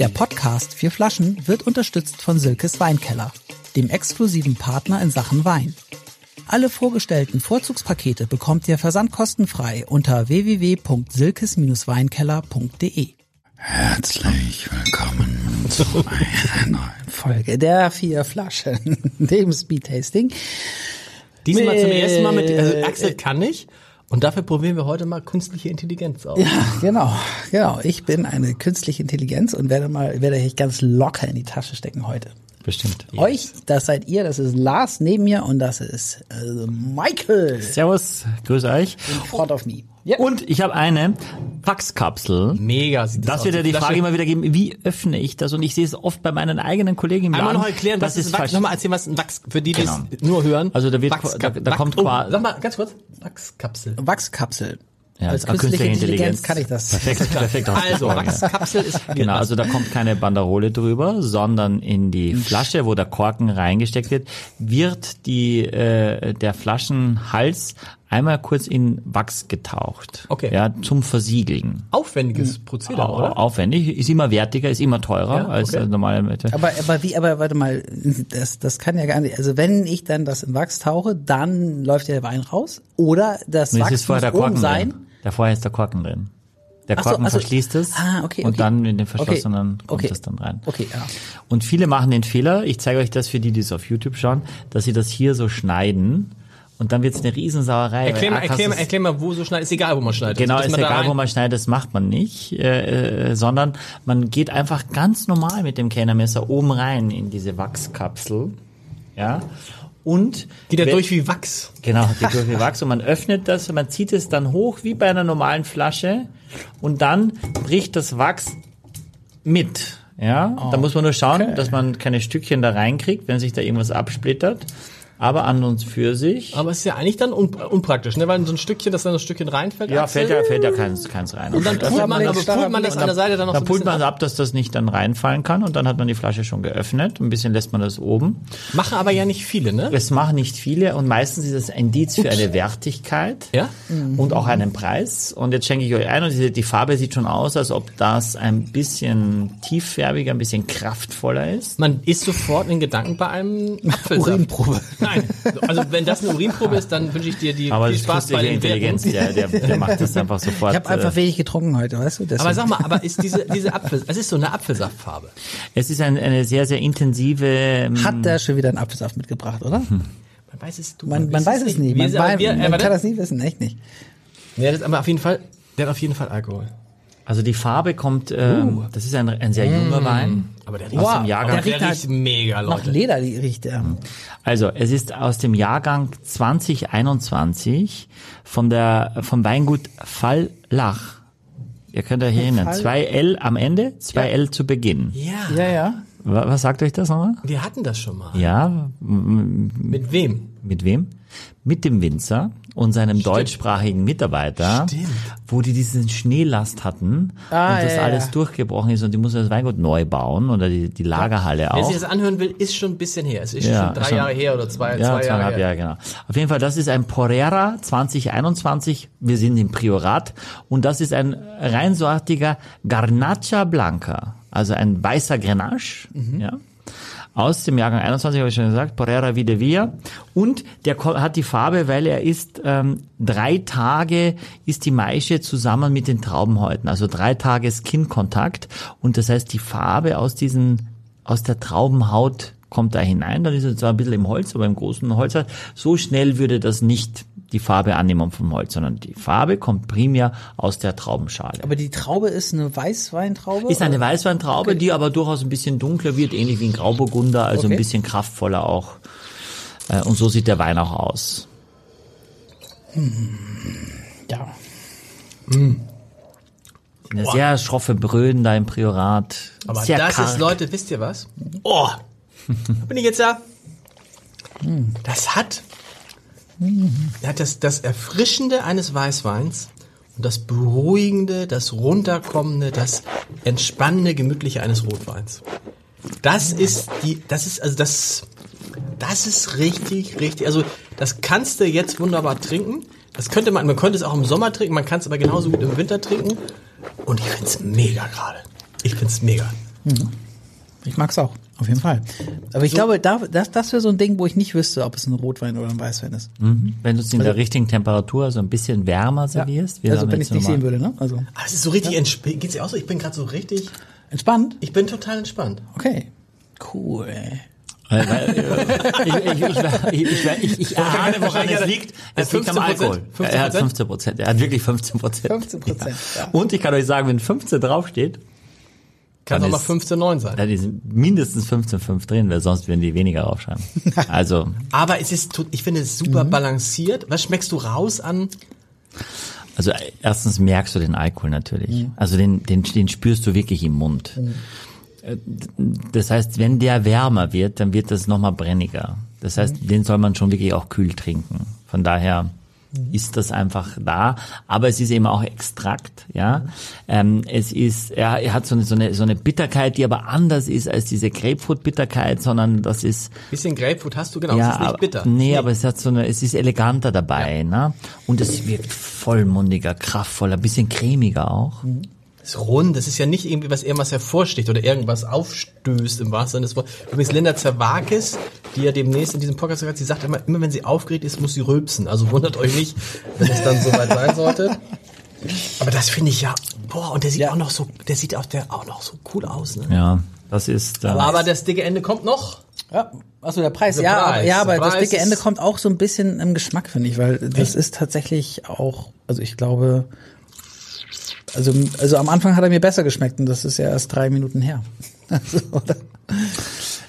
Der Podcast Vier Flaschen wird unterstützt von Silkes Weinkeller, dem exklusiven Partner in Sachen Wein. Alle vorgestellten Vorzugspakete bekommt ihr versandkostenfrei unter www.silkes-weinkeller.de. Herzlich willkommen zu einer neuen Folge der Vier Flaschen, dem Speedtasting. Diesmal zum ersten Mal mit, also Axel kann nicht. Und dafür probieren wir heute mal künstliche Intelligenz aus. Ja, genau, genau. Ich bin eine künstliche Intelligenz und werde mal, werde euch ganz locker in die Tasche stecken heute. Bestimmt. Euch, das seid ihr, das ist Lars neben mir und das ist äh, Michael Servus, grüß euch. in front of me. Ja. Und ich habe eine Wachskapsel. Mega sieht das Das aus. wird ja die Flasche- Frage immer wieder geben, wie öffne ich das? Und ich sehe es oft bei meinen eigenen Kollegen im Einmal Laden. noch erklären, was das ist Wachs? falsch. Nochmal erzählen, was ein Wachs, für die, die Genau. es nur hören. Also da wird- Wachskap- da- da kommt oh, qua- Sag mal, ganz kurz. Wachskapsel. Wachskapsel. Ja, Als eine künstliche Intelligenz, kann ich das. Perfekt, perfekt. Also. Wachskapsel ist Genau, also da kommt keine Banderole drüber, sondern in die Flasche, wo der Korken reingesteckt wird, wird die äh, der Flaschenhals einmal kurz in Wachs getaucht. Okay. Ja, zum Versiegeln. aufwendiges Prozedere, Au- oder? Aufwendig, ist immer wertiger, ist immer teurer Ja, als okay. äh, normale Methode. Aber, aber wie, aber warte mal, das, das kann ja gar nicht, also wenn ich dann das in Wachs tauche, dann läuft ja der Wein raus oder das Und Wachs ist vorher der muss oben Korken sein. drin. Da vorher ist der Korken drin. Der Ach so, Korken also- verschließt es Ah, okay, und okay. dann in den verschlossenen Okay, kommt okay. es dann rein. Okay, ja. Und viele machen den Fehler, ich zeige euch das für die, die es auf YouTube schauen, dass sie das hier so schneiden und dann wird es eine Riesensauerei. Erklär mal, erklär mal, erklär mal, wo so schneidet. Ist egal, wo man schneidet. Genau, Also, ist da egal, wo man schneidet, das macht man nicht, äh, äh, sondern man geht einfach ganz normal mit dem Kennermesser oben rein in diese Wachskapsel, ja, und Geht wenn- durch wie Wachs. Genau, geht durch wie Wachs und man öffnet das und man zieht es dann hoch wie bei einer normalen Flasche und dann bricht das Wachs mit. Ja, da muss man nur schauen, dass man keine Stückchen da reinkriegt, wenn sich da irgendwas absplittert. Aber an uns für sich. Aber es ist ja eigentlich dann un unpraktisch, ne? Weil so ein Stückchen, dass dann ein Stückchen reinfällt. Ja, Axel. fällt ja, fällt ja keins, keins rein. Und dann das, pult man, aber pult man das an der Seite dann noch so dann ein pult man ab. ab, dass das nicht dann reinfallen kann und dann hat man die Flasche schon geöffnet. Ein bisschen lässt man das oben. Machen aber ja nicht viele, ne? Es machen nicht viele und meistens ist es ein Indiz für eine Wertigkeit. Ja? und auch einen Preis. Und jetzt schenke ich euch ein und die, die Farbe sieht schon aus, als ob das ein bisschen tieffärbiger, ein bisschen kraftvoller ist. Man ist sofort in Gedanken bei einem Apfelsaft. Urinprobe. Nein, also wenn das eine Urinprobe ist, dann wünsche ich dir die Aber viel Spaß bei den Intelligenz, der, der, der macht das einfach sofort. Ich habe einfach äh, wenig getrunken heute, weißt du? Deswegen. Aber sag mal, aber ist diese diese Apfel, es ist so eine Apfelsaftfarbe. es ist ein, eine sehr, sehr intensive. ähm, hat der schon wieder einen Apfelsaft mitgebracht, oder? Man weiß es, du, Man, man weiß es nie. Wir, Man, aber wei- wir, man kann das nie wissen, echt nicht. Ja, das, aber auf jeden Fall, der hat auf jeden Fall Alkohol. Also die Farbe kommt, ähm, das ist ein, ein sehr junger Wein. Aber der riecht, Aus dem Jahrgang. aber der der riecht riecht mega, Nach Leute. Leder die riecht er. Also, es ist aus dem Jahrgang 2021 von der, vom Weingut Fallach. Ihr könnt euch erinnern. Zwei L am Ende, zwei L zu Beginn. Ja, Ja, ja. Wa- Was sagt euch das nochmal? wir hatten das schon mal. Ja, Mit wem? Mit wem? Mit dem Winzer und seinem deutschsprachigen Mitarbeiter, Stimmt. wo die diesen Schneelast hatten Ah, und das ja, alles ja. durchgebrochen ist und die mussten das Weingut neu bauen oder die, die Lagerhalle Wer auch. sich das anhören will, ist schon ein bisschen her. Es ist Ja, schon drei schon- Jahre her oder zwei, Ja, zwei Jahre her. Jahre, genau. Auf jeden Fall, das ist ein Porera 2021. Wir sind im Priorat und das ist ein reinsortiger Garnacha Blanca, also ein weißer Grenache, Mhm. ja. Aus dem Jahrgang 21 habe ich schon gesagt, Porera Videvia. Und der hat die Farbe, weil er ist ähm, drei Tage ist die Maische zusammen mit den Traubenhäuten, also drei Tage Skin-Kontakt. Und das heißt, die Farbe aus diesen aus der Traubenhaut kommt da hinein, dann ist es zwar ein bisschen im Holz, aber im großen Holz, so schnell würde das nicht die Farbe annehmen vom Holz, sondern die Farbe kommt primär aus der Traubenschale. Aber die Traube ist eine Weißweintraube? Ist eine Weißweintraube, die aber durchaus ein bisschen dunkler wird, ähnlich wie ein Grauburgunder, also Okay. ein bisschen kraftvoller auch. Äh, Und so sieht der Wein auch aus. Ja. Eine sehr schroffe Bröden da im Priorat. Aber sehr das karg. ist, Leute, wisst ihr was? Oh, bin ich jetzt da. Das hat, hat das, das Erfrischende eines Weißweins und das Beruhigende, das Runterkommende, das Entspannende, Gemütliche eines Rotweins. Das ist die, das ist, also das, das ist richtig, richtig, also das kannst du jetzt wunderbar trinken. Das könnte man, man könnte es auch im Sommer trinken, man kann es aber genauso gut im Winter trinken. Und ich find's mega gerade. Ich find's mega. Ich mag's auch, auf jeden Fall. Aber ich glaube, da, das, das wäre so ein Ding, wo ich nicht wüsste, ob es ein Rotwein oder ein Weißwein ist. Wenn du es in der richtigen Temperatur so ein bisschen wärmer servierst. wie also wenn ich nicht normal- sehen würde, ne? Also Ah, es ist so richtig entspannt. Geht's dir auch so? Ich bin gerade so richtig, entspannt. ich bin total entspannt. Okay. Cool. Ich, ich, ich, ich, ich, ich, ich ahne, woran es liegt. Es liegt am 15%? Alkohol. Er hat 15 Prozent. Er hat wirklich 15 Prozent. 15%, ja. Und ich kann euch sagen, wenn 15 draufsteht, Kann Dann auch ist- 15,9 sein. da ist mindestens 15,5 drin, weil sonst würden die weniger draufschreiben. Also, Aber es ist, ich finde es super Mhm. balanciert. Was schmeckst du raus an? also erstens merkst du den Alkohol natürlich. Also den, den, den spürst du wirklich im Mund. Äh, Das heißt, wenn der wärmer wird, dann wird das nochmal brenniger. Das heißt, den soll man schon wirklich auch kühl trinken. Von daher ist das einfach da. Aber es ist eben auch Extrakt, ja. Ähm, es ist, er, er hat so eine, so eine, so eine Bitterkeit, die aber anders ist als diese Grapefruit-Bitterkeit, sondern das ist, Bisschen Grapefruit hast du, genau. ja, es ist nicht bitter. Nee, aber es hat so eine, es ist eleganter dabei, ne? Und es wirkt vollmundiger, kraftvoller, bisschen cremiger auch. Es ist rund, das ist ja nicht irgendwie was irgendwas hervorsticht oder irgendwas aufstößt im wahrsten Sinne des Wortes. Übrigens Linda Zerwakis, die ja demnächst in diesem Podcast sagt, sie sagt immer, immer wenn sie aufgeregt ist, muss sie rülpsen. Also wundert euch nicht, wenn es dann soweit sein sollte. Aber das finde ich ja, boah, und der sieht Ja. auch noch so, der sieht auch, der auch noch so cool aus, ne? Ja, das ist, äh, Aber das dicke Ende kommt noch. Ja, achso, der Preis. Der ja, Preis. aber, ja, aber das dicke Ende kommt auch so ein bisschen im Geschmack, finde ich, weil das ist tatsächlich auch, also ich glaube, also, also am Anfang hat er mir besser geschmeckt und das ist ja erst drei Minuten her. Also, oder?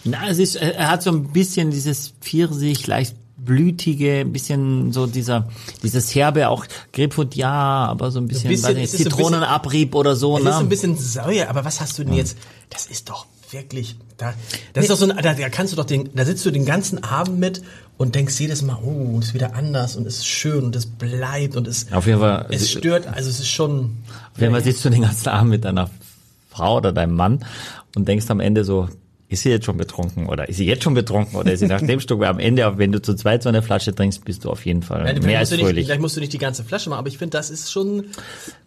na, es ist, er hat so ein bisschen dieses Pfirsich, leicht blütige, ein bisschen so dieser, dieses herbe, auch Grapefruit, ja, aber so ein bisschen, bisschen- weiß nicht, Zitronenabrieb oder so, Es ne? ist ein bisschen Säuer, aber was hast du denn jetzt? Das ist doch wirklich, da, das ist doch so ein, da, da kannst du doch den, da sitzt du den ganzen Abend mit und denkst jedes Mal, oh, ist wieder anders und es ist schön und es bleibt und es, Auf jeden Fall. es stört, also es ist schon, Auf jeden Fall sitzt du den ganzen Abend mit deiner Frau oder deinem Mann und denkst am Ende so, ist sie jetzt schon betrunken oder ist sie jetzt schon betrunken oder ist sie nach dem Stück? Weil am Ende, wenn du zu zweit so eine Flasche trinkst, bist du auf jeden Fall Nein, mehr vielleicht, als musst du nicht, fröhlich. vielleicht musst du nicht die ganze Flasche machen, aber ich finde, das ist schon.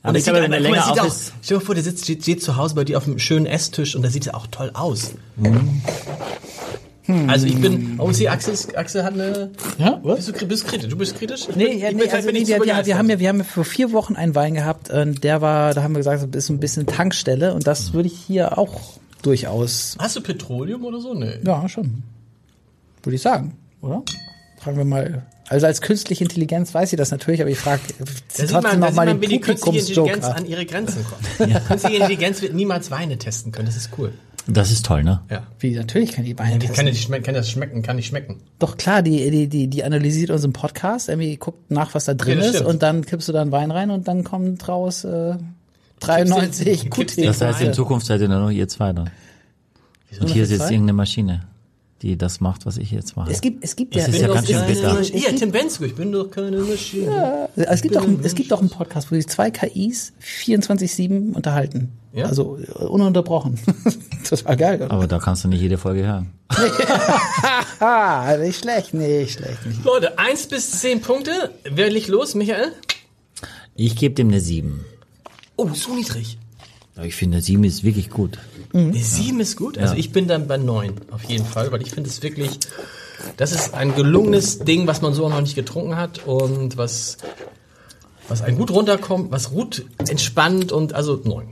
Aber und ich es glaube, sieht wenn er mal, länger es auf auch, ist- Stell dir vor, der sitzt, steht, steht zu Hause bei dir auf dem schönen Esstisch und da sieht er auch toll aus. Also ich bin, oh, sie Axel, Axel hat eine. Ja, was? Bist du, bist du kritisch? Du bist kritisch? Ich Nee, bin- ja, ich nee also nee, nicht wir, wir, haben ja, wir haben ja vor vier Wochen einen Wein gehabt, äh, der war, da haben wir gesagt, das ist so ein bisschen Tankstelle und das würde ich hier auch durchaus, Hast du Petroleum oder so? Nee. ja, schon, würde ich sagen, oder? Fragen wir mal. Also als künstliche Intelligenz weiß sie das natürlich, aber ich frage Da sieht trotzdem man, da noch sieht mal man den wie die künstliche Intelligenz Publikumsjoker. an ihre Grenzen kommt. Künstliche Intelligenz wird niemals Weine testen können, das ist cool. Das ist toll, ne? Ja. Wie, natürlich kann die Weine Die testen. kann, schmecken, kann das schmecken, kann nicht schmecken. Doch klar, die, die, die, die analysiert unseren Podcast, irgendwie guckt nach, was da drin das ist stimmt. und dann kippst du da einen Wein rein und dann kommt raus äh, 93 Kippst den- QT. Das heißt, in. Zukunft seid ihr nur noch ihr zwei dann. Und hier zwei? irgendeine Maschine, die das macht, was ich jetzt mache. Es gibt, es gibt Das ja, ist ja es, ganz schön bitter. Ja, gibt, Tim Bensko, ich bin doch keine Maschine. es gibt doch, ein- es gibt doch einen Podcast, wo sich zwei KIs 24/7 unterhalten. Ja? Also äh, ununterbrochen. Total geil. Oder? Aber da kannst du nicht jede Folge hören. Nicht schlecht, nicht schlecht. Nicht. Leute, eins bis zehn Punkte. Wer liegt los, Michael? Ich gebe dem eine 7. Oh, so niedrig. Ich finde, 7 ist wirklich gut. Eine sieben ist gut. Also Ja. ich bin dann bei neun auf jeden Fall, weil ich finde es wirklich, das ist ein gelungenes Ding, was man so auch noch nicht getrunken hat und was, was ein gut runterkommt, was gut entspannt und also neun.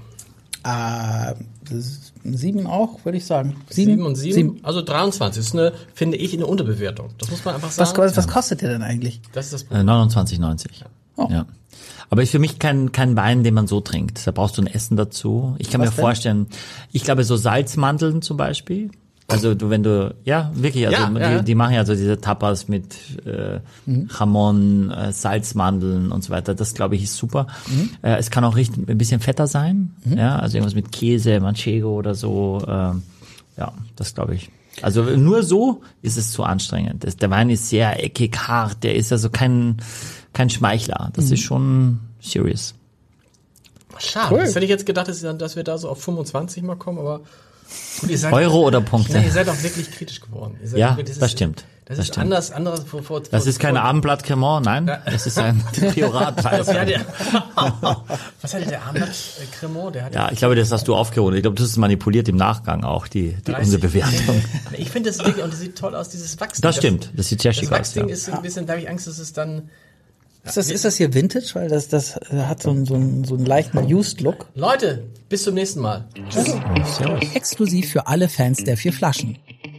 Ah, ist sieben auch, würde ich sagen. Sieben und sieben, also 23 ist eine, finde ich, eine Unterbewertung. Das muss man einfach Was, sagen. was, was kostet der denn eigentlich? das ist das Äh, Problem. 29,90. Oh. Ja. Aber ist für mich kein, kein Wein, den man so trinkt. Da brauchst du ein Essen dazu. Ich kann Was mir denn? vorstellen, ich glaube so Salzmandeln zum Beispiel. Also du, wenn du, ja, wirklich, also Ja, die, ja, ja. die machen ja so diese Tapas mit äh, Jamon, äh, Salzmandeln und so weiter. Das glaube ich ist super. Äh, es kann auch richtig, ein bisschen fetter sein, ja, also irgendwas mit Käse, Manchego oder so. ähm, ja, das glaube ich. Also nur so ist es zu anstrengend. Das, der Wein ist sehr eckig, hart. Der ist also kein kein Schmeichler. Das ist schon serious. Schade. Cool. Das hätte ich jetzt gedacht, dass, wir da so auf 25 mal kommen, aber gut, ihr seid, Euro oder Ja, Punkte? ihr seid auch wirklich kritisch geworden. Ihr seid Ja, wirklich- das stimmt. Das, ist stimmt. anders, anders vor, vor, Das ist kein Abendblatt Cremant, nein, das ist ein Priorat. Was hatte der, was hatte der Abendblatt äh, Cremant? Der hatte Ja, ich glaube, das hast du aufgerundet. Ich glaube, das ist manipuliert im Nachgang auch, die, die 30. unsere Bewertung. Ich finde das Ding, und das sieht toll aus, dieses Wachsding. Das stimmt, das sieht sehr Das schick aus. Wachsding Ja. ist so ein bisschen, da habe ich Angst, dass es dann, Ist das, ist das hier Vintage? Weil das, das hat so einen, so einen, so einen leichten Used-Look. Leute, bis zum nächsten Mal. Exklusiv für alle Fans der vier Flaschen.